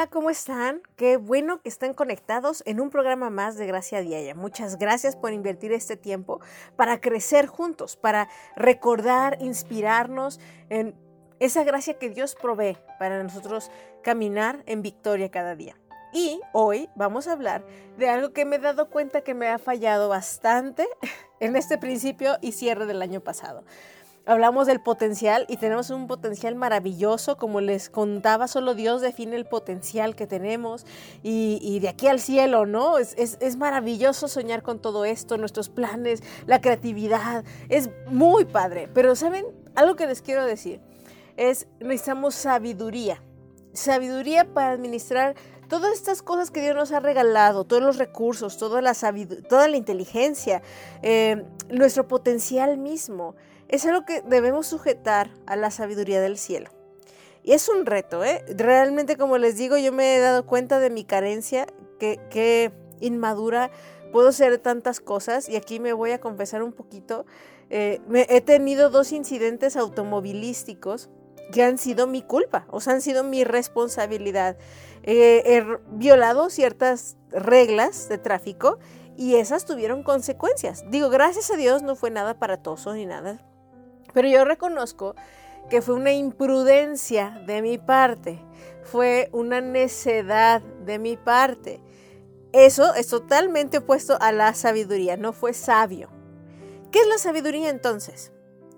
Hola, ¿cómo están? Qué bueno que estén conectados en un programa más de Gracia Diaria. Muchas gracias por invertir este tiempo para crecer juntos, para recordar, inspirarnos en esa gracia que Dios provee para nosotros caminar en victoria cada día. Y hoy vamos a hablar de algo que me he dado cuenta que me ha fallado bastante en este principio y cierre del año pasado hablamos del potencial y tenemos un potencial maravilloso, como les contaba, solo Dios define el potencial que tenemos y, de aquí al cielo, ¿no? Es, es, maravilloso soñar con todo esto, nuestros planes, la creatividad, es muy padre, pero ¿saben? Algo que les quiero decir es, necesitamos sabiduría, sabiduría para administrar todas estas cosas que Dios nos ha regalado, todos los recursos, toda la, toda la inteligencia, eh, nuestro potencial mismo es algo que debemos sujetar a la sabiduría del cielo. Y es un reto, ¿eh? Realmente, como les digo, yo me he dado cuenta de mi carencia, que, inmadura puedo ser tantas cosas, y aquí me voy a confesar un poquito. Eh, he tenido dos incidentes automovilísticos que han sido mi culpa, o sea, han sido mi responsabilidad. he violado ciertas reglas de tráfico y esas tuvieron consecuencias. Digo, gracias a Dios no fue nada aparatoso ni nada pero yo reconozco que fue una imprudencia de mi parte, fue una necedad de mi parte. Eso es totalmente opuesto a la sabiduría, no fue sabio. ¿Qué es la sabiduría entonces?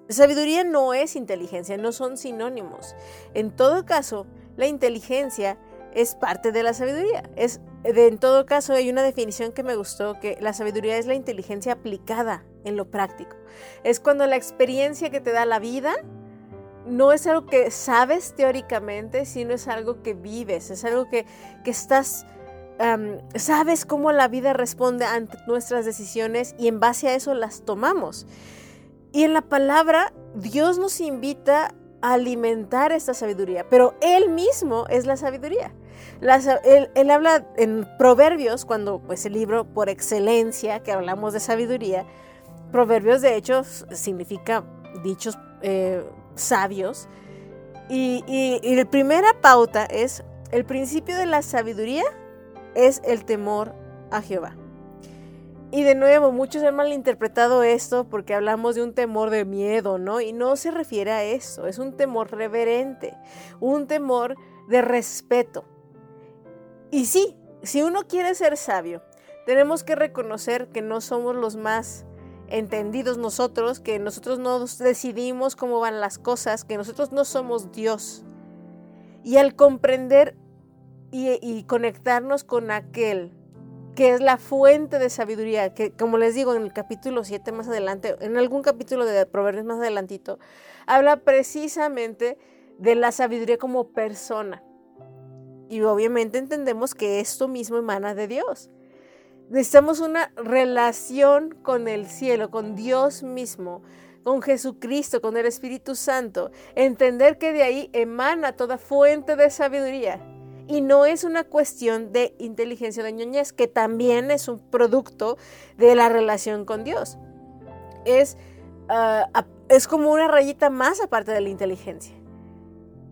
La sabiduría no es inteligencia, no son sinónimos. En todo caso, la inteligencia es parte de la sabiduría. Es, en todo caso, hay una definición que me gustó, que la sabiduría es la inteligencia aplicada en lo práctico. Es cuando la experiencia que te da la vida no es algo que sabes teóricamente, sino es algo que vives, es algo que, estás, sabes cómo la vida responde ante nuestras decisiones y en base a eso las tomamos. Y en la palabra, Dios nos invita a alimentar esta sabiduría, pero Él mismo es la sabiduría. Él, él, habla en Proverbios, cuando pues el libro por excelencia que hablamos de sabiduría, Proverbios, de hecho, significa dichos eh, sabios. Y, y, la primera pauta es, el principio de la sabiduría es el temor a Jehová. Y de nuevo, muchos han malinterpretado esto porque hablamos de un temor de miedo, ¿no? Y no se refiere a eso, es un temor reverente, un temor de respeto. Y sí, si uno quiere ser sabio, tenemos que reconocer que no somos los más entendidos nosotros, que nosotros no decidimos cómo van las cosas, que nosotros no somos Dios. Y al comprender y, conectarnos con aquel que es la fuente de sabiduría, que como les digo en el capítulo 7 más adelante, en algún capítulo de Proverbios más adelantito, habla precisamente de la sabiduría como persona. Y obviamente entendemos que esto mismo emana de Dios. Necesitamos una relación con el cielo, con Dios mismo, con Jesucristo, con el Espíritu Santo. Entender que de ahí emana toda fuente de sabiduría. Y no es una cuestión de inteligencia de ñoñez, que también es un producto de la relación con Dios. Es, ah, es como una rayita más aparte de la inteligencia.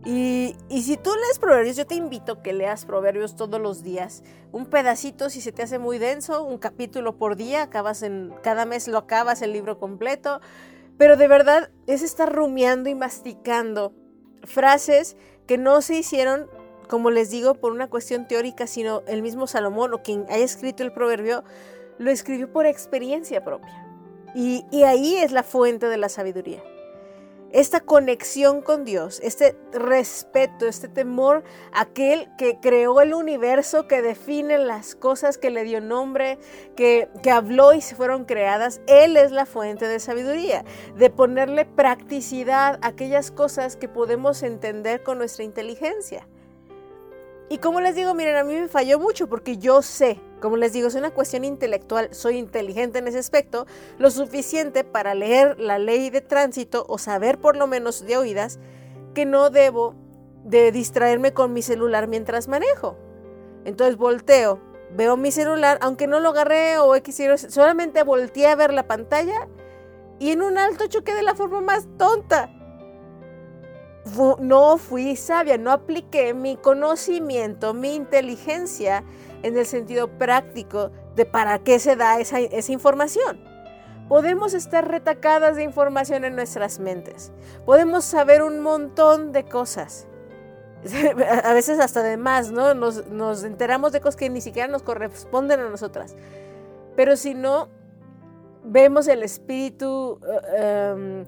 Y, si tú lees Proverbios, yo te invito a que leas Proverbios todos los días. Un pedacito si se te hace muy denso, un capítulo por día, acabas en, cada mes lo acabas el libro completo. Pero de verdad es estar rumiando y masticando frases que no se hicieron, como les digo, por una cuestión teórica, sino el mismo Salomón o quien haya escrito el proverbio, lo escribió por experiencia propia. y ahí es la fuente de la sabiduría esta conexión con Dios, este respeto, este temor, aquel que creó el universo, que define las cosas, que le dio nombre, que, habló y se fueron creadas, Él es la fuente de sabiduría, de ponerle practicidad a aquellas cosas que podemos entender con nuestra inteligencia. Y como les digo, miren, a mí me falló mucho porque yo sé, como les digo, es una cuestión intelectual, soy inteligente en ese aspecto, lo suficiente para leer la ley de tránsito o saber por lo menos de oídas que no debo de distraerme con mi celular mientras manejo. Entonces volteo, veo mi celular, aunque no lo agarré o X, solamente volteé a ver la pantalla y en un alto choqué de la forma más tonta. No fui sabia, no apliqué mi conocimiento, mi inteligencia en el sentido práctico de para qué se da esa, esa información. Podemos estar retacadas de información en nuestras mentes. Podemos saber un montón de cosas. A veces hasta de más, ¿no? Nos, nos enteramos de cosas que ni siquiera nos corresponden a nosotras. Pero si no vemos el espíritu eh, em,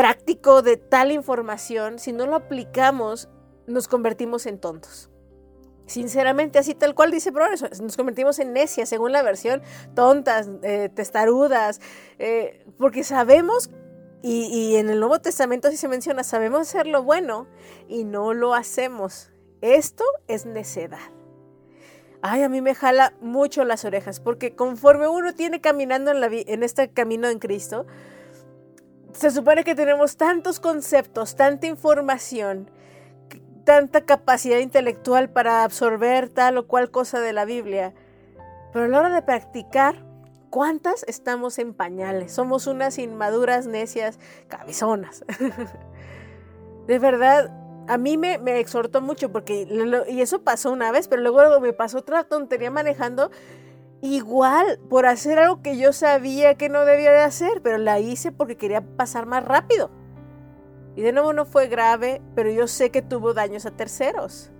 práctico de tal información, si no lo aplicamos, nos convertimos en tontos. Sinceramente, así tal cual dice Progreso, nos convertimos en necias, según la versión, tontas, eh, testarudas, eh, porque sabemos, y, en el Nuevo Testamento así se menciona, sabemos hacer lo bueno y no lo hacemos. Esto es necedad. Ay, a mí me jala mucho las orejas, porque conforme uno tiene caminando en, la, en este camino en Cristo, se supone que tenemos tantos conceptos, tanta información, tanta capacidad intelectual para absorber tal o cual cosa de la Biblia. Pero a la hora de practicar, ¿cuántas estamos en pañales? Somos unas inmaduras, necias, cabezonas. de verdad, a mí me, me, exhortó mucho porque, y eso pasó una vez, pero luego me pasó otra tontería manejando, igual por hacer algo que yo sabía que no debía de hacer, pero la hice porque quería pasar más rápido. Y de nuevo no fue grave, pero yo sé que tuvo daños a terceros.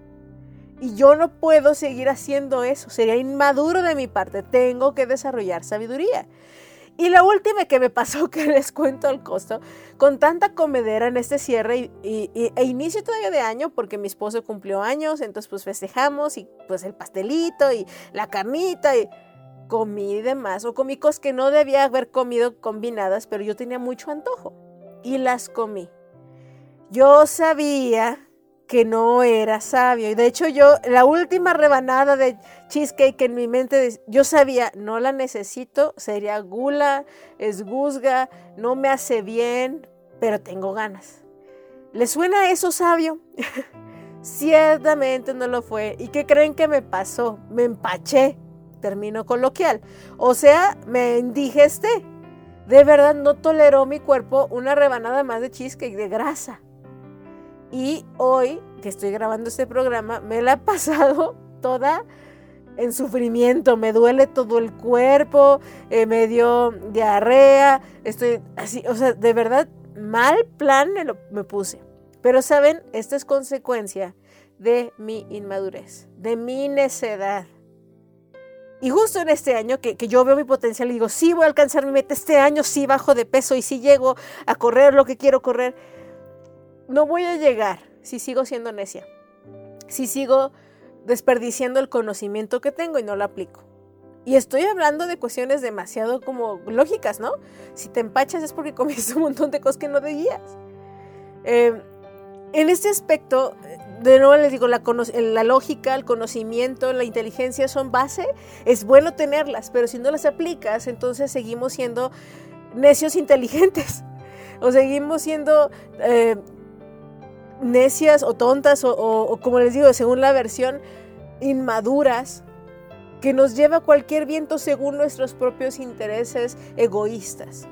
Y yo no puedo seguir haciendo eso. Sería inmaduro de mi parte. Tengo que desarrollar sabiduría. Y la última que me pasó, que les cuento al costo, con tanta comedera en este cierre y, e inicio todavía de año, porque mi esposo cumplió años, entonces pues festejamos y pues el pastelito y la carnita y comí demás, o comí cosas que no debía haber comido combinadas, pero yo tenía mucho antojo y las comí. Yo sabía que no era sabio. Y de hecho yo, la última rebanada de cheesecake en mi mente, yo sabía, no la necesito, sería gula, es guzga, no me hace bien, pero tengo ganas. ¿Le suena eso sabio? Ciertamente no lo fue. ¿Y qué creen que me pasó? Me empaché, término coloquial. O sea, me indigesté. De verdad no toleró mi cuerpo una rebanada más de cheesecake de grasa. Y hoy que estoy grabando este programa, me la he pasado toda en sufrimiento, me duele todo el cuerpo, eh, me dio diarrea, estoy así, o sea, de verdad, mal plan me, lo, me puse. Pero saben, esta es consecuencia de mi inmadurez, de mi necedad. Y justo en este año que, que, yo veo mi potencial y digo, sí voy a alcanzar mi meta, este año sí bajo de peso y sí llego a correr lo que quiero correr, no voy a llegar si sigo siendo necia, si sigo desperdiciando el conocimiento que tengo y no lo aplico. Y estoy hablando de cuestiones demasiado como lógicas, ¿no? Si te empachas es porque comiste un montón de cosas que no debías. Eh, en este aspecto, de nuevo les digo, la, lógica, el conocimiento, la inteligencia son base. Es bueno tenerlas, pero si no las aplicas, entonces seguimos siendo necios inteligentes. O seguimos siendo eh, necias o tontas o, como les digo, según la versión, inmaduras, que nos lleva a cualquier viento según nuestros propios intereses egoístas.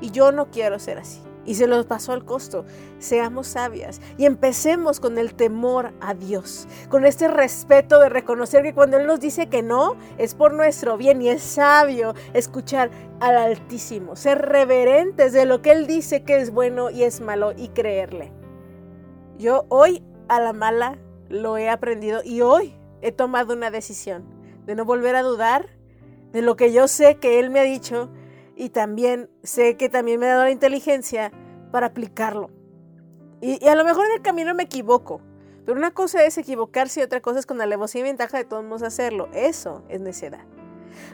Y yo no quiero ser así. Y se los pasó al costo. Seamos sabias y empecemos con el temor a Dios, con este respeto de reconocer que cuando Él nos dice que no, es por nuestro bien y es sabio escuchar al Altísimo, ser reverentes de lo que Él dice que es bueno y es malo y creerle. Yo hoy a la mala lo he aprendido y hoy he tomado una decisión de no volver a dudar de lo que yo sé que Él me ha dicho y también sé que también me ha dado la inteligencia para aplicarlo. Y, a lo mejor en el camino me equivoco, pero una cosa es equivocarse y otra cosa es con alevosía y ventaja de todos modos hacerlo. Eso es necedad.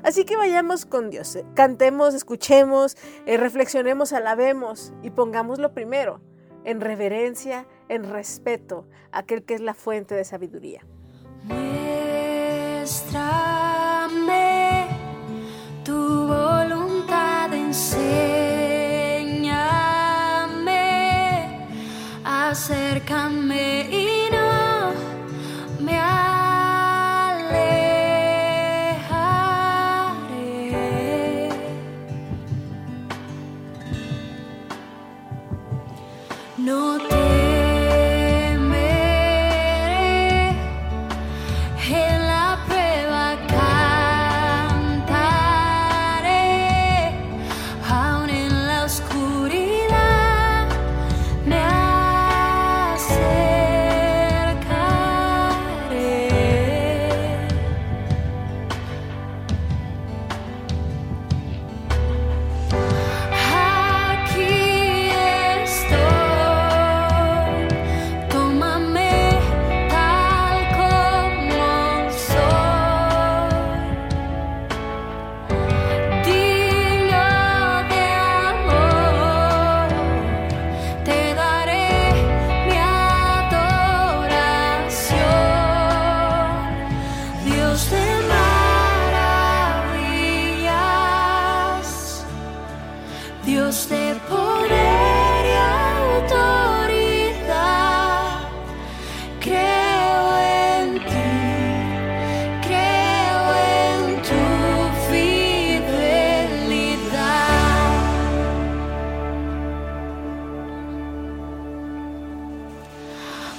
Así que vayamos con Dios, cantemos, escuchemos, eh, reflexionemos, alabemos y pongámoslo primero en reverencia, en respeto a aquel que es la fuente de sabiduría enséñame, acércame y no me alejaré. No te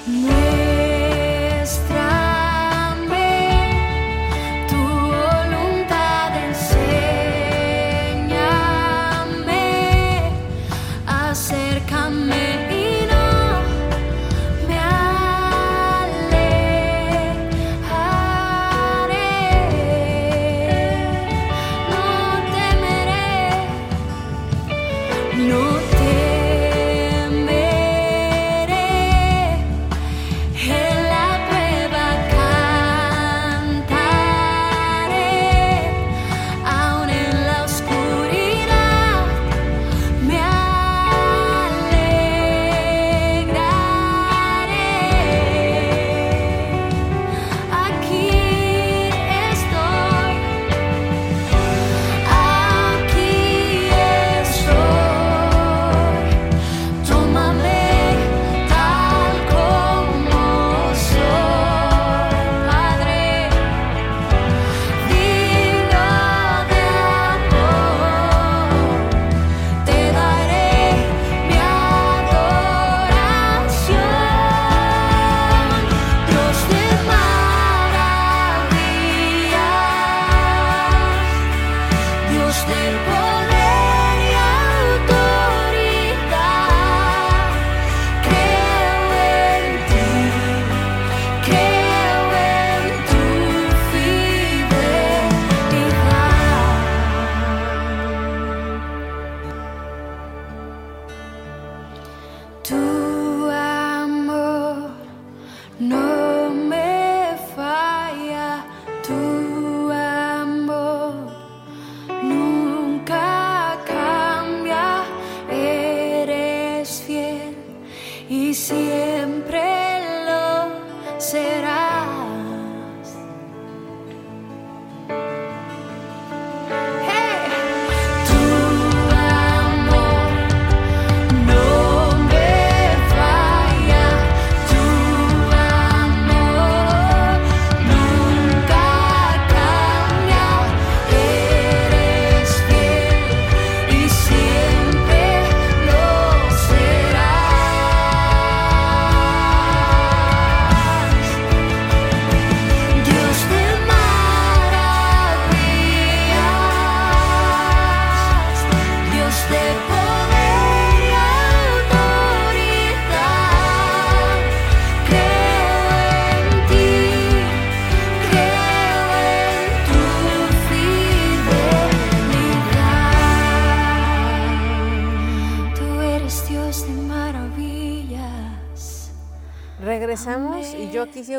No.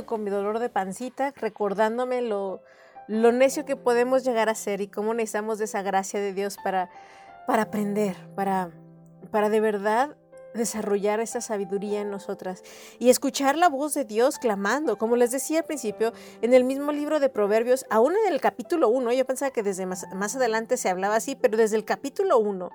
Con mi dolor de pancita, recordándome lo, lo necio que podemos llegar a ser y cómo necesitamos de esa gracia de Dios para, para aprender, para, para de verdad desarrollar esta sabiduría en nosotras y escuchar la voz de Dios clamando. Como les decía al principio, en el mismo libro de Proverbios, aún en el capítulo 1, yo pensaba que desde más, más adelante se hablaba así, pero desde el capítulo 1,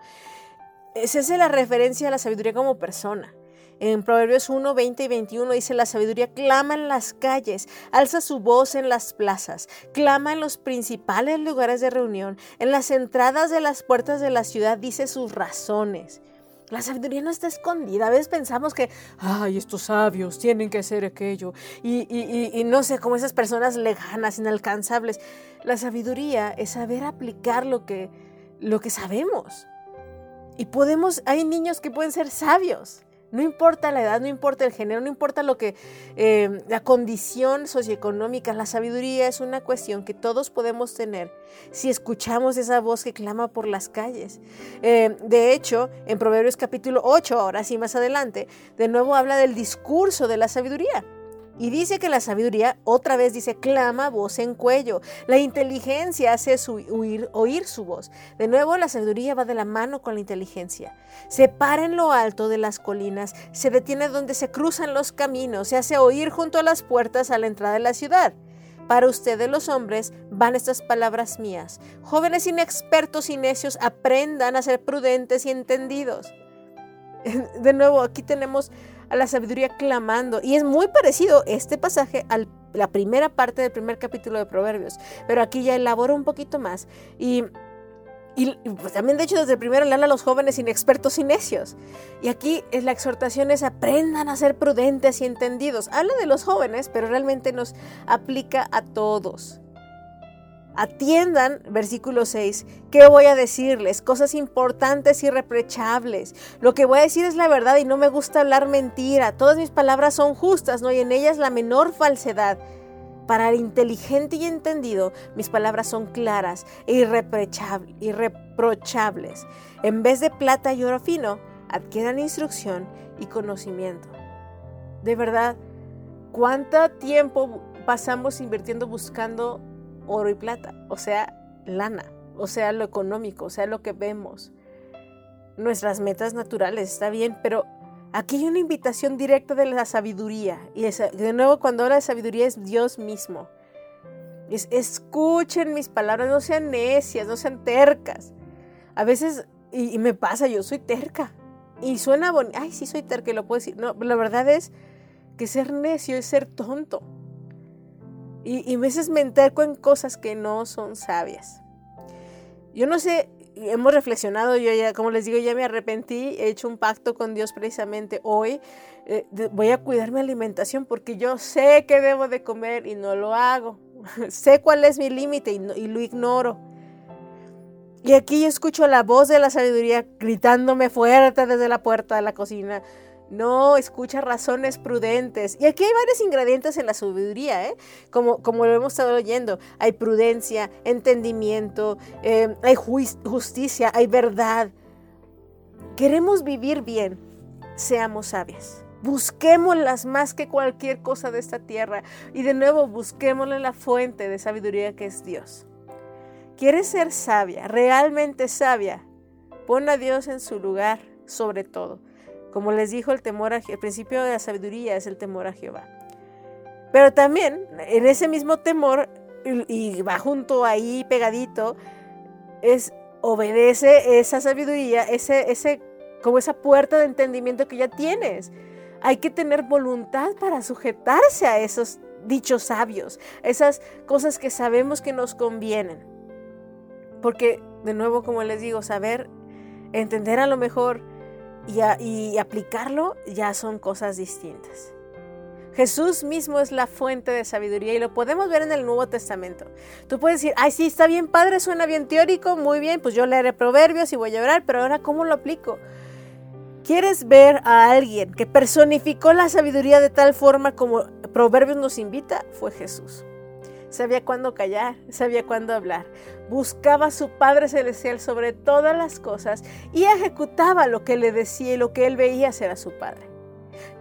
esa es la referencia a la sabiduría como persona. En Proverbios 1, 20 y 21 dice, la sabiduría clama en las calles, alza su voz en las plazas, clama en los principales lugares de reunión, en las entradas de las puertas de la ciudad, dice sus razones. La sabiduría no está escondida. A veces pensamos que, ay, estos sabios tienen que hacer aquello. Y, y, no sé, como esas personas lejanas, inalcanzables. La sabiduría es saber aplicar lo que, lo que sabemos. Y podemos, hay niños que pueden ser sabios. No importa la edad, no importa el género, no importa lo que eh, la condición socioeconómica, la sabiduría es una cuestión que todos podemos tener si escuchamos esa voz que clama por las calles. Eh, de hecho, en Proverbios capítulo 8, ahora sí más adelante, de nuevo habla del discurso de la sabiduría. Y dice que la sabiduría, otra vez dice, clama voz en cuello. La inteligencia hace oír su voz. De nuevo, la sabiduría va de la mano con la inteligencia. Se para en lo alto de las colinas, se detiene donde se cruzan los caminos, se hace oír junto a las puertas a la entrada de la ciudad. Para ustedes los hombres van estas palabras mías. Jóvenes inexpertos y necios, aprendan a ser prudentes y entendidos. De nuevo, aquí tenemos a la sabiduría clamando. Y es muy parecido este pasaje a la primera parte del primer capítulo de Proverbios, pero aquí ya elabora un poquito más. Y, y pues también, de hecho, desde el primero le habla a los jóvenes inexpertos y necios. Y aquí la exhortación es aprendan a ser prudentes y entendidos. Habla de los jóvenes, pero realmente nos aplica a todos. Atiendan, versículo 6, ¿qué voy a decirles? Cosas importantes y. Lo que voy a decir es la verdad y no me gusta hablar mentira. Todas mis palabras son justas, no hay en ellas la menor falsedad. Para el inteligente y entendido, mis palabras son claras e irreprochables. En vez de plata y oro fino, adquieran instrucción y conocimiento. De verdad, ¿cuánto tiempo pasamos invirtiendo buscando oro y plata, o sea, lana, o sea, lo económico, o sea, lo que vemos. Nuestras metas naturales, está bien, pero aquí hay una invitación directa de la sabiduría. Y de nuevo, cuando habla de sabiduría es Dios mismo. Es, escuchen mis palabras, no sean necias, no sean tercas. A veces, y, me pasa, yo soy terca. Y suena bonito, ay, sí soy terca, y lo puedo decir. No, la verdad es que ser necio es ser tonto. Y, a veces me enterco en cosas que no son sabias. Yo no sé, hemos reflexionado, yo ya, como les digo, ya me arrepentí, he hecho un pacto con Dios precisamente hoy. Eh, voy a cuidar mi alimentación porque yo sé que debo de comer y no lo hago. sé cuál es mi límite y, y lo ignoro. Y aquí yo escucho la voz de la sabiduría gritándome fuerte desde la puerta de la cocina. No, escucha razones prudentes. Y aquí hay varios ingredientes en la sabiduría, ¿eh? como, como lo hemos estado oyendo. Hay prudencia, entendimiento, eh, hay justicia, hay verdad. Queremos vivir bien, seamos sabias. Busquémoslas más que cualquier cosa de esta tierra. Y de nuevo, busquémosle la fuente de sabiduría que es Dios. ¿Quieres ser sabia, realmente sabia? Pon a Dios en su lugar sobre todo. Como les dijo, el temor a, el principio de la sabiduría es el temor a Jehová. Pero también en ese mismo temor, y, va junto ahí pegadito, es obedece esa sabiduría, ese, ese, como esa puerta de entendimiento que ya tienes. Hay que tener voluntad para sujetarse a esos dichos sabios, esas cosas que sabemos que nos convienen. Porque, de nuevo, como les digo, saber, entender a lo mejor y, aplicarlo ya son cosas distintas. Jesús mismo es la fuente de sabiduría y lo podemos ver en el Nuevo Testamento. Tú puedes decir, ay, sí, está bien padre, suena bien teórico, muy bien, pues yo leeré proverbios y voy a orar, pero ahora, ¿cómo lo aplico? ¿Quieres ver a alguien que personificó la sabiduría de tal forma como Proverbios nos invita? Fue Jesús sabía cuándo callar, sabía cuándo hablar. Buscaba a su Padre Celestial sobre todas las cosas y ejecutaba lo que le decía y lo que él veía hacer a su Padre.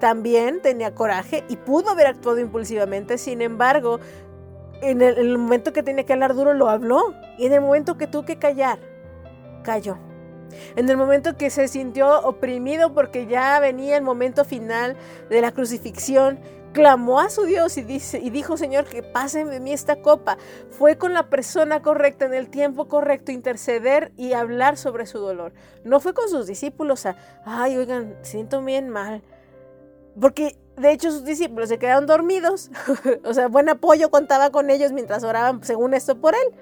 También tenía coraje y pudo haber actuado impulsivamente, sin embargo, en el, en el momento que tenía que hablar duro lo habló y en el momento que tuvo que callar, cayó. En el momento que se sintió oprimido porque ya venía el momento final de la crucifixión, clamó a su Dios y, dice, y dijo, Señor, que pase de mí esta copa. Fue con la persona correcta, en el tiempo correcto, interceder y hablar sobre su dolor. No fue con sus discípulos a, ay, oigan, siento bien mal. Porque de hecho sus discípulos se quedaron dormidos. o sea, buen apoyo contaba con ellos mientras oraban, según esto, por él.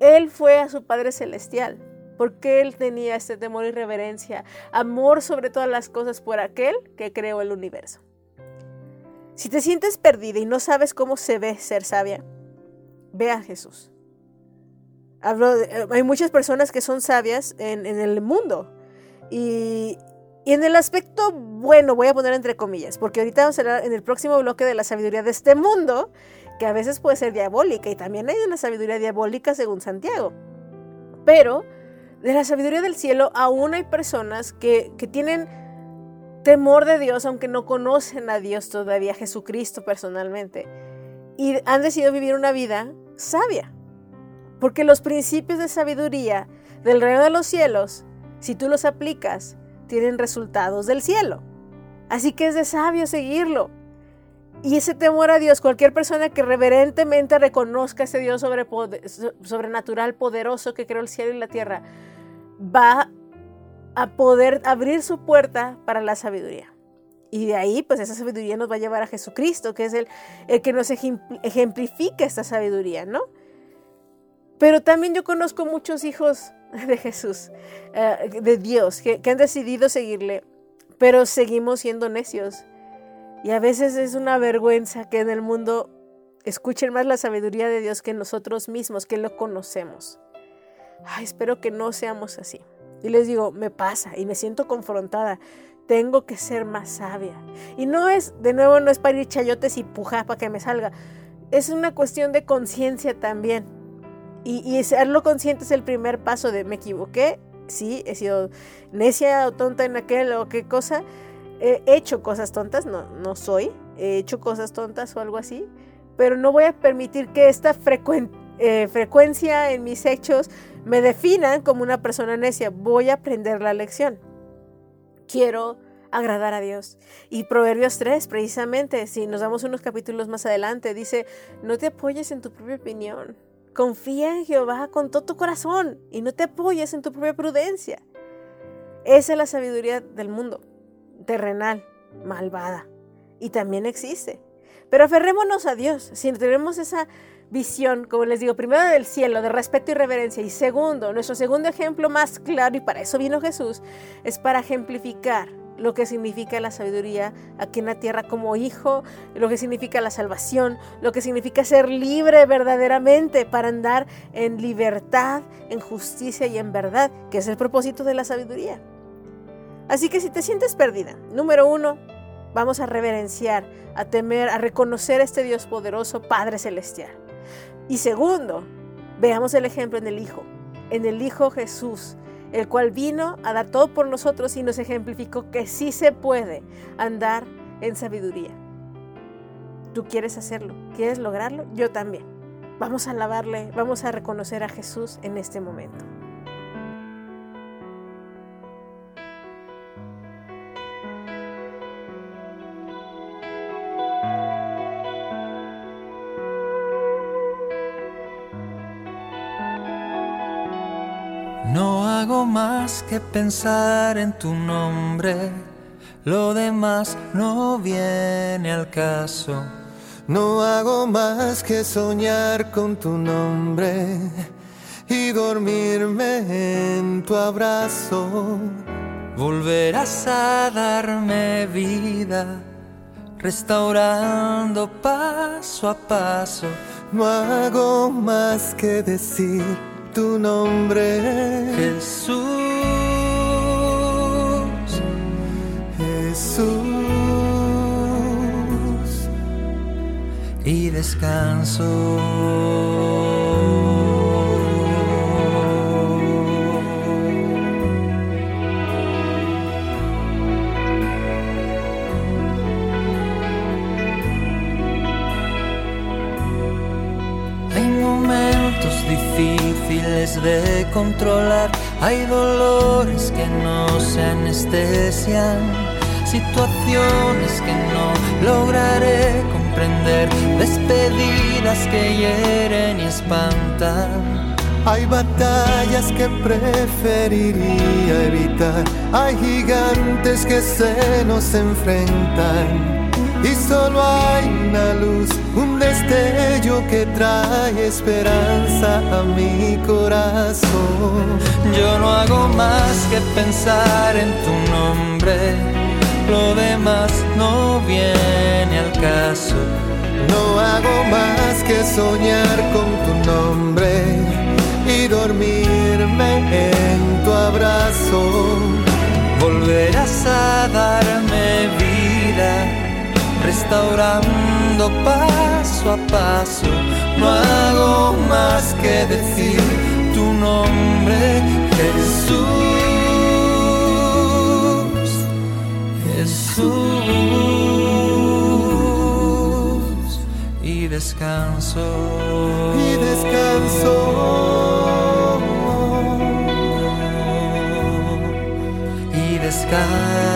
Él fue a su Padre Celestial porque él tenía este temor y reverencia, amor sobre todas las cosas por aquel que creó el universo. Si te sientes perdida y no sabes cómo se ve ser sabia, ve a Jesús. Eh, hay muchas personas que son sabias en, el mundo. Y, y, en el aspecto bueno, voy a poner entre comillas, porque ahorita vamos a hablar en el próximo bloque de la sabiduría de este mundo, que a veces puede ser diabólica, y también hay una sabiduría diabólica según Santiago. Pero de la sabiduría del cielo aún hay personas que, que tienen temor de Dios, aunque no conocen a Dios todavía, Jesucristo personalmente, y han decidido vivir una vida sabia. Porque los principios de sabiduría del reino de los cielos, si tú los aplicas, tienen resultados del cielo. Así que es de sabio seguirlo. Y ese temor a Dios, cualquier persona que reverentemente reconozca ese Dios sobrenatural, poderoso que creó el cielo y la tierra, va a poder abrir su puerta para la sabiduría. Y de ahí, pues esa sabiduría nos va a llevar a Jesucristo, que es el, el que nos ejemplifica esta sabiduría, ¿no? Pero también yo conozco muchos hijos de Jesús, eh, de Dios, que, han decidido seguirle, pero seguimos siendo necios. Y a veces es una vergüenza que en el mundo escuchen más la sabiduría de Dios que nosotros mismos, que lo conocemos. Espero que no seamos así. Y les digo, me pasa y me siento confrontada. Tengo que ser más sabia. Y no es, de nuevo, no es para ir chayotes y pujar para que me salga. Es una cuestión de conciencia también. Y, y serlo consciente es el primer paso de me equivoqué. Sí, he sido necia o tonta en aquel o qué cosa. He hecho cosas tontas, no, no soy. He hecho cosas tontas o algo así. Pero no voy a permitir que esta eh, frecuencia en mis hechos me definan como una persona necia. Voy a aprender la lección. Quiero agradar a Dios. Y Proverbios 3, precisamente, si nos damos unos capítulos más adelante, dice, no te apoyes en tu propia opinión. Confía en Jehová con todo tu corazón y no te apoyes en tu propia prudencia. Esa es la sabiduría del mundo, terrenal, malvada. Y también existe. Pero aferrémonos a Dios. Si tenemos esa visión, como les digo, primero del cielo, de respeto y reverencia, y segundo, nuestro segundo ejemplo más claro, y para eso vino Jesús, es para ejemplificar lo que significa la sabiduría aquí en la tierra como hijo, lo que significa la salvación, lo que significa ser libre verdaderamente para andar en libertad, en justicia y en verdad, que es el propósito de la sabiduría. Así que si te sientes perdida, número uno, vamos a reverenciar, a temer, a reconocer a este Dios poderoso, Padre Celestial. Y segundo, veamos el ejemplo en el Hijo, en el Hijo Jesús, el cual vino a dar todo por nosotros y nos ejemplificó que sí se puede andar en sabiduría. ¿Tú quieres hacerlo? ¿Quieres lograrlo? Yo también. Vamos a alabarle, vamos a reconocer a Jesús en este momento. Que pensar en tu nombre, lo demás no viene al caso. No hago más que soñar con tu nombre y dormirme en tu abrazo. Volverás a darme vida, restaurando paso a paso. No hago más que decir tu nombre. Jesús. Jesús. Y descanso. Difíciles de controlar, hay dolores que no se anestesian, situaciones que no lograré comprender, despedidas que hieren y espantan. Hay batallas que preferiría evitar, hay gigantes que se nos enfrentan y solo hay una luz, un destello que trae esperanza a mi corazón. Yo no hago más que pensar en tu nombre, lo demás no viene al caso. No hago más que soñar con tu nombre y dormirme en tu abrazo. Volverás a darme vida restaurando paso a paso. No hago más que decir tu nombre, Jesús. Jesús. Y descanso. Y descanso. Y descanso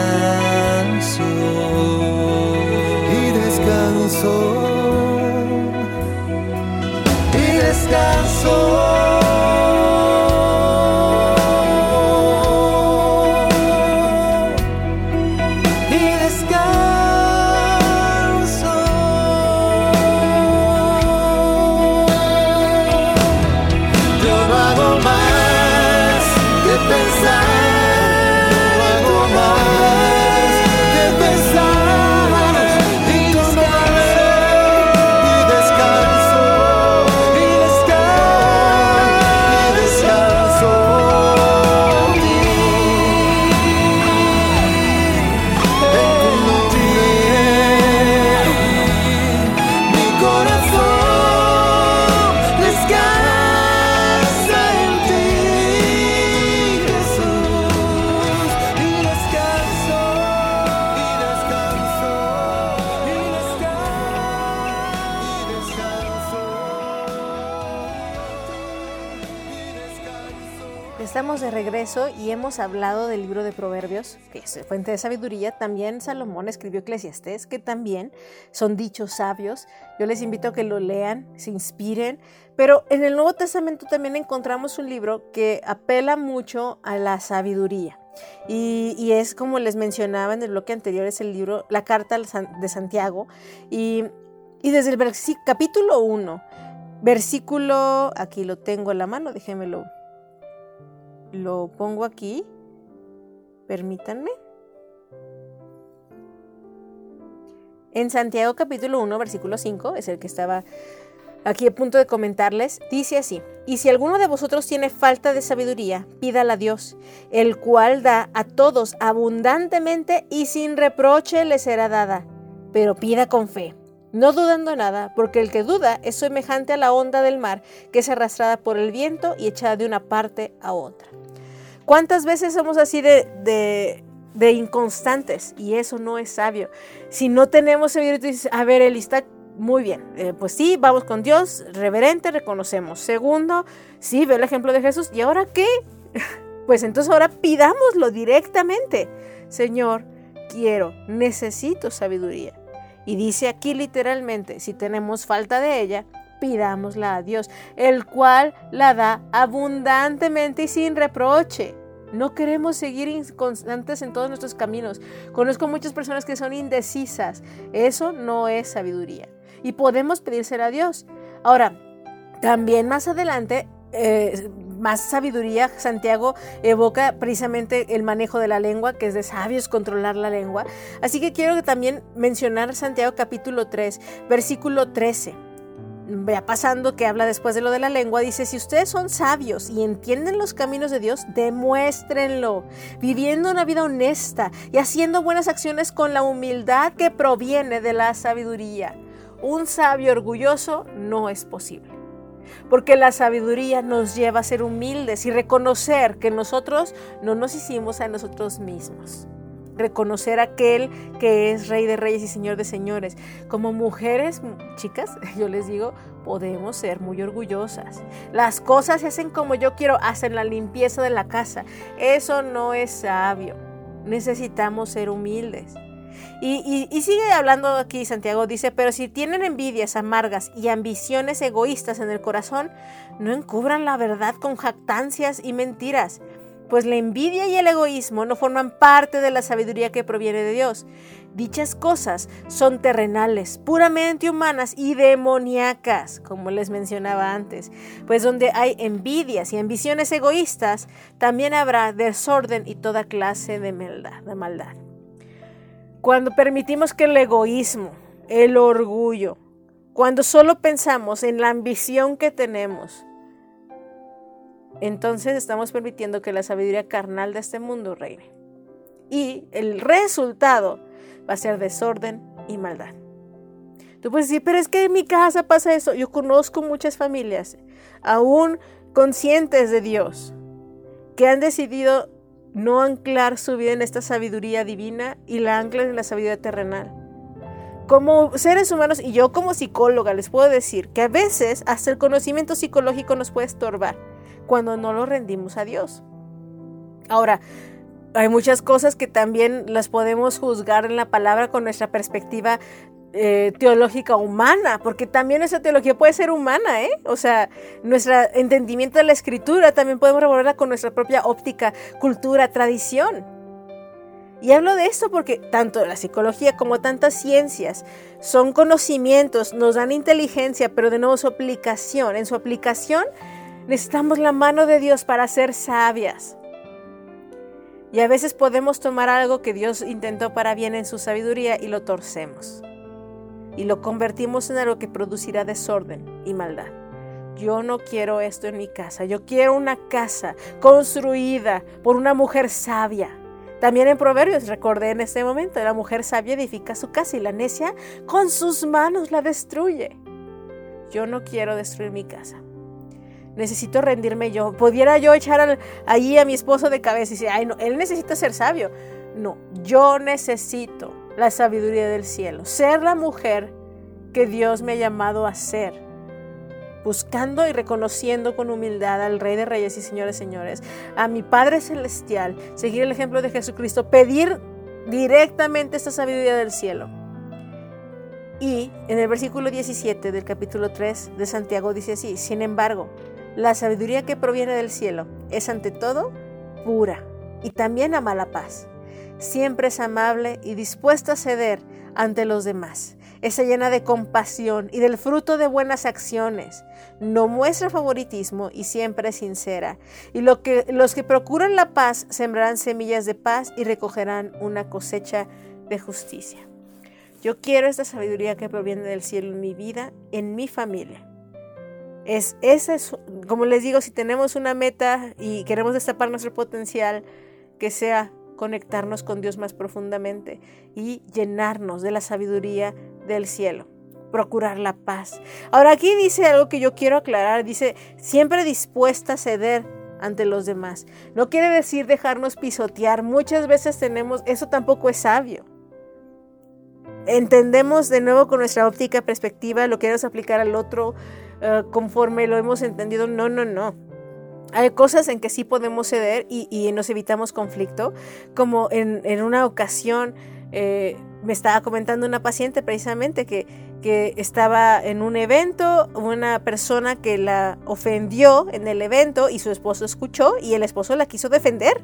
y hemos hablado del libro de Proverbios, que es fuente de sabiduría. También Salomón escribió Eclesiastés, que también son dichos sabios. Yo les invito a que lo lean, se inspiren. Pero en el Nuevo Testamento también encontramos un libro que apela mucho a la sabiduría. Y, es como les mencionaba en el bloque anterior, es el libro, la carta de Santiago. Y, desde el capítulo 1, versículo, aquí lo tengo en la mano, déjenmelo lo pongo aquí. Permítanme. En Santiago capítulo 1, versículo 5, es el que estaba aquí a punto de comentarles, dice así, y si alguno de vosotros tiene falta de sabiduría, pídala a Dios, el cual da a todos abundantemente y sin reproche le será dada, pero pida con fe, no dudando nada, porque el que duda es semejante a la onda del mar, que es arrastrada por el viento y echada de una parte a otra. ¿Cuántas veces somos así de, de, inconstantes? Y eso no es sabio. Si no tenemos sabiduría, dices, a ver, Eli, está muy bien. Eh, pues sí, vamos con Dios, reverente, reconocemos. Segundo, sí, veo el ejemplo de Jesús. ¿Y ahora qué? Pues entonces ahora pidámoslo directamente. Señor, quiero, necesito sabiduría. Y dice aquí literalmente, si tenemos falta de ella, pidámosla a Dios, el cual la da abundantemente y sin reproche. No queremos seguir inconstantes en todos nuestros caminos. Conozco muchas personas que son indecisas. Eso no es sabiduría. Y podemos pedírsela a Dios. Ahora, también más adelante, eh, más sabiduría, Santiago evoca precisamente el manejo de la lengua, que es de sabios controlar la lengua. Así que quiero también mencionar Santiago capítulo 3, versículo 13 vea pasando que habla después de lo de la lengua, dice, si ustedes son sabios y entienden los caminos de Dios, demuéstrenlo, viviendo una vida honesta y haciendo buenas acciones con la humildad que proviene de la sabiduría. Un sabio orgulloso no es posible, porque la sabiduría nos lleva a ser humildes y reconocer que nosotros no nos hicimos a nosotros mismos. reconocer a aquel que es Rey de Reyes y Señor de Señores. Como mujeres, chicas, yo les digo, podemos ser muy orgullosas. Las cosas se hacen como yo quiero, hacen la limpieza de la casa. Eso no es sabio. Necesitamos ser humildes. Y, y, sigue hablando aquí Santiago, dice, pero si tienen envidias amargas y ambiciones egoístas en el corazón, no encubran la verdad con jactancias y mentiras pues la envidia y el egoísmo no forman parte de la sabiduría que proviene de Dios. Dichas cosas son terrenales, puramente humanas y demoníacas, como les mencionaba antes, pues donde hay envidias y ambiciones egoístas, también habrá desorden y toda clase de maldad. De maldad. Cuando permitimos que el egoísmo, el orgullo, cuando solo pensamos en la ambición que tenemos, entonces estamos permitiendo que la sabiduría carnal de este mundo reine. Y el resultado va a ser desorden y maldad. Tú puedes decir, pero es que en mi casa pasa eso. Yo conozco muchas familias, aún conscientes de Dios, que han decidido no anclar su vida en esta sabiduría divina y la anclan en la sabiduría terrenal. Como seres humanos y yo como psicóloga les puedo decir que a veces hasta el conocimiento psicológico nos puede estorbar cuando no lo rendimos a Dios. Ahora, hay muchas cosas que también las podemos juzgar en la palabra con nuestra perspectiva eh, teológica humana, porque también esa teología puede ser humana, ¿eh? O sea, nuestro entendimiento de la escritura también podemos revolverla con nuestra propia óptica, cultura, tradición. Y hablo de esto porque tanto la psicología como tantas ciencias son conocimientos, nos dan inteligencia, pero de nuevo su aplicación. En su aplicación Necesitamos la mano de Dios para ser sabias. Y a veces podemos tomar algo que Dios intentó para bien en su sabiduría y lo torcemos. Y lo convertimos en algo que producirá desorden y maldad. Yo no quiero esto en mi casa. Yo quiero una casa construida por una mujer sabia. También en Proverbios recordé en este momento, la mujer sabia edifica su casa y la necia con sus manos la destruye. Yo no quiero destruir mi casa necesito rendirme yo. Pudiera yo echar allí a mi esposo de cabeza y decir, ay, no, él necesita ser sabio. No, yo necesito la sabiduría del cielo, ser la mujer que Dios me ha llamado a ser, buscando y reconociendo con humildad al Rey de Reyes y Señores Señores, a mi Padre Celestial, seguir el ejemplo de Jesucristo, pedir directamente esta sabiduría del cielo. Y en el versículo 17 del capítulo 3 de Santiago dice así, sin embargo, la sabiduría que proviene del cielo es ante todo pura y también ama la paz. Siempre es amable y dispuesta a ceder ante los demás. Es llena de compasión y del fruto de buenas acciones. No muestra favoritismo y siempre es sincera. Y lo que, los que procuran la paz sembrarán semillas de paz y recogerán una cosecha de justicia. Yo quiero esta sabiduría que proviene del cielo en mi vida, en mi familia. Es, esa es, como les digo, si tenemos una meta y queremos destapar nuestro potencial, que sea conectarnos con Dios más profundamente y llenarnos de la sabiduría del cielo, procurar la paz. Ahora aquí dice algo que yo quiero aclarar, dice, siempre dispuesta a ceder ante los demás. No quiere decir dejarnos pisotear, muchas veces tenemos, eso tampoco es sabio. Entendemos de nuevo con nuestra óptica perspectiva, lo queremos aplicar al otro, eh, conforme lo hemos entendido. No, no, no. Hay cosas en que sí podemos ceder y, nos evitamos conflicto, como en, una ocasión eh, me estaba comentando una paciente precisamente que, que estaba en un evento, una persona que la ofendió en el evento y su esposo escuchó y el esposo la quiso defender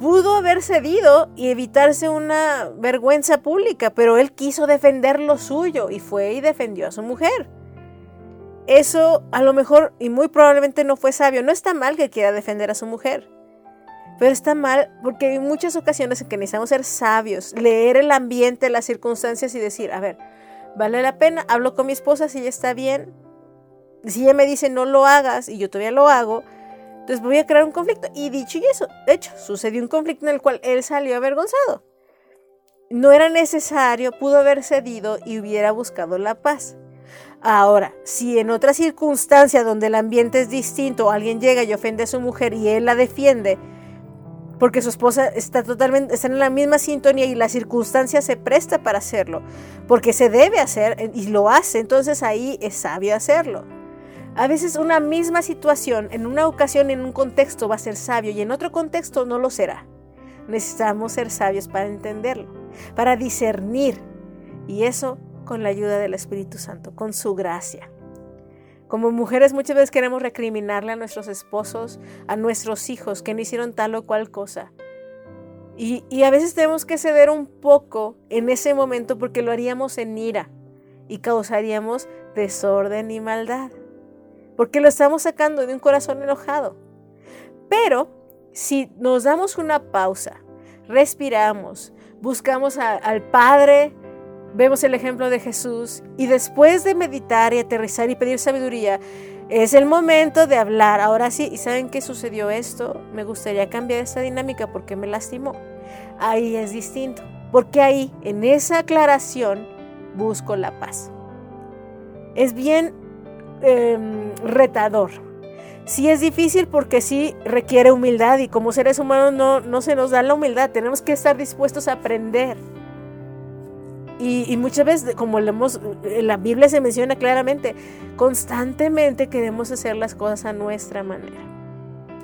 pudo haber cedido y evitarse una vergüenza pública, pero él quiso defender lo suyo y fue y defendió a su mujer. Eso a lo mejor y muy probablemente no fue sabio. No está mal que quiera defender a su mujer. Pero está mal porque hay muchas ocasiones en que necesitamos ser sabios, leer el ambiente, las circunstancias y decir, a ver, vale la pena, hablo con mi esposa si ella está bien. Si ella me dice no lo hagas y yo todavía lo hago, entonces voy a crear un conflicto. Y dicho y eso, de hecho, sucedió un conflicto en el cual él salió avergonzado. No era necesario, pudo haber cedido y hubiera buscado la paz. Ahora, si en otra circunstancia donde el ambiente es distinto, alguien llega y ofende a su mujer y él la defiende, porque su esposa está totalmente está en la misma sintonía y la circunstancia se presta para hacerlo, porque se debe hacer y lo hace, entonces ahí es sabio hacerlo. A veces una misma situación en una ocasión, en un contexto va a ser sabio y en otro contexto no lo será. Necesitamos ser sabios para entenderlo, para discernir y eso con la ayuda del Espíritu Santo, con su gracia. Como mujeres muchas veces queremos recriminarle a nuestros esposos, a nuestros hijos que no hicieron tal o cual cosa. Y, y, a veces tenemos que ceder un poco en ese momento porque lo haríamos en ira y causaríamos desorden y maldad. Porque lo estamos sacando de un corazón enojado. Pero si nos damos una pausa, respiramos, buscamos al Padre Vemos el ejemplo de Jesús y después de meditar y aterrizar y pedir sabiduría, es el momento de hablar. Ahora sí, ¿y saben qué sucedió esto? Me gustaría cambiar esta dinámica porque me lastimó. Ahí es distinto, porque ahí, en esa aclaración, busco la paz. Es bien em, retador. Sí es difícil porque sí requiere humildad y como seres humanos no, no se nos da la humildad. Tenemos que estar dispuestos a aprender y, muchas veces, como leemos, la Biblia se menciona claramente, constantemente queremos hacer las cosas a nuestra manera.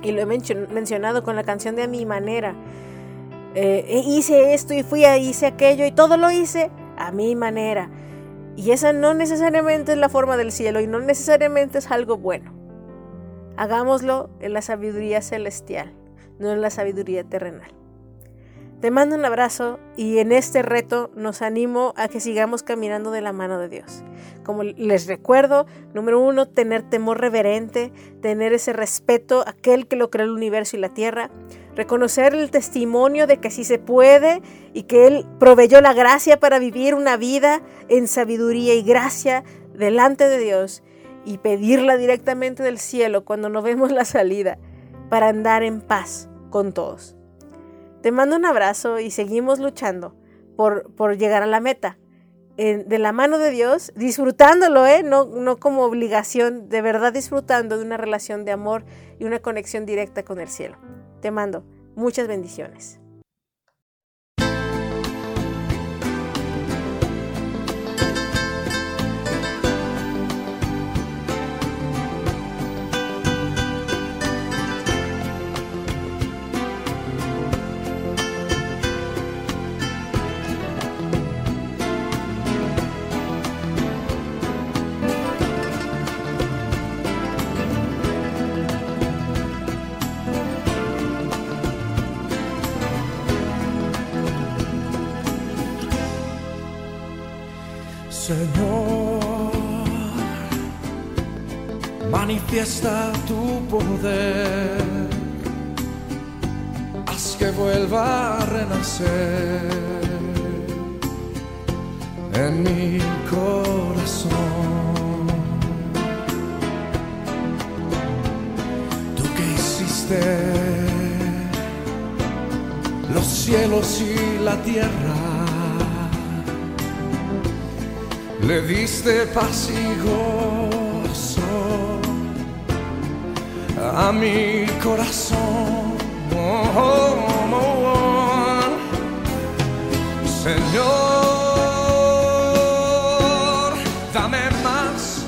Y lo he mencionado con la canción de A mi manera. Eh, e hice esto y fui a hice aquello y todo lo hice a mi manera. Y esa no necesariamente es la forma del cielo y no necesariamente es algo bueno. Hagámoslo en la sabiduría celestial, no en la sabiduría terrenal. Te mando un abrazo y en este reto nos animo a que sigamos caminando de la mano de Dios. Como les recuerdo, número uno, tener temor reverente, tener ese respeto a aquel que lo creó el universo y la tierra, reconocer el testimonio de que sí se puede y que Él proveyó la gracia para vivir una vida en sabiduría y gracia delante de Dios y pedirla directamente del cielo cuando no vemos la salida para andar en paz con todos. Te mando un abrazo y seguimos luchando por, por llegar a la meta. de la mano de Dios, disfrutándolo, ¿eh? no, no como obligación, de verdad disfrutando de una relación de amor y una conexión directa con el cielo. Te mando muchas bendiciones. Señor, manifiesta tu poder, haz que vuelva a renacer en mi corazón. Tú que hiciste los cielos y la tierra le diste paz y gozo a mi corazón. Señor, dame más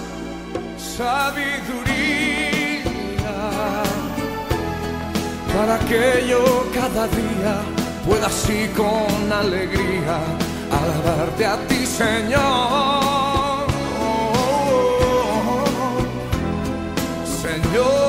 sabiduría para que yo cada día pueda así con alegría alabarte a ti, Señor. Señor.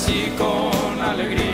Así con alegría